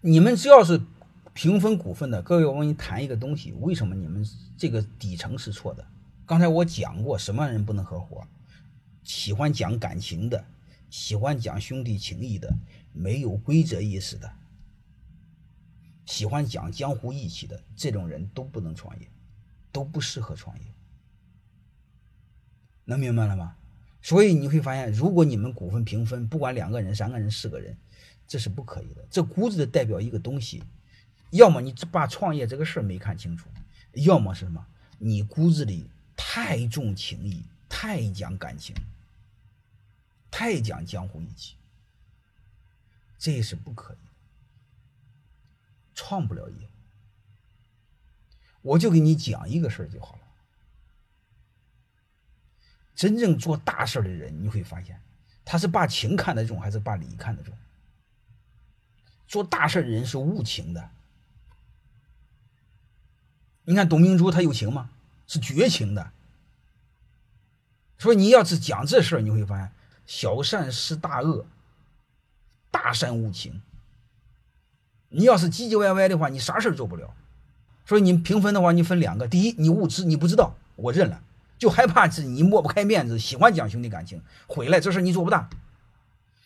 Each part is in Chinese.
你们只要是平分股份的，各位，我跟你谈一个东西，为什么你们这个底层是错的？刚才我讲过，什么人不能合伙？喜欢讲感情的，喜欢讲兄弟情谊的，没有规则意识的，喜欢讲江湖义气的，这种人都不能创业，都不适合创业。能明白了吗？所以你会发现，如果你们股份平分，不管两个人、三个人、四个人，这是不可以的。这估值代表一个东西，要么你把创业这个事儿没看清楚，要么是什么？你骨子里太重情义，太讲感情，太讲江湖义气，这是不可以，创不了业。我就给你讲一个事儿就好了。真正做大事的人，你会发现，他是把情看得重，还是把理看得重？做大事的人是无情的。你看董明珠，她有情吗？是绝情的。所以你要是讲这事儿，你会发现，小善失大恶，大善无情。你要是唧唧歪歪的话，你啥事儿做不了。所以你平分的话，你分两个：第一，你无知，你不知道，我认了。就害怕是你抹不开面子，喜欢讲兄弟感情，回来这事你做不大。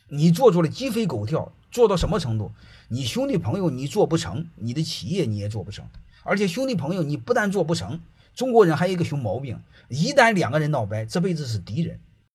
你做出了鸡飞狗跳，做到什么程度？你兄弟朋友你做不成，你的企业你也做不成。而且兄弟朋友你不但做不成，中国人还有一个熊毛病，一旦两个人闹掰，这辈子是敌人。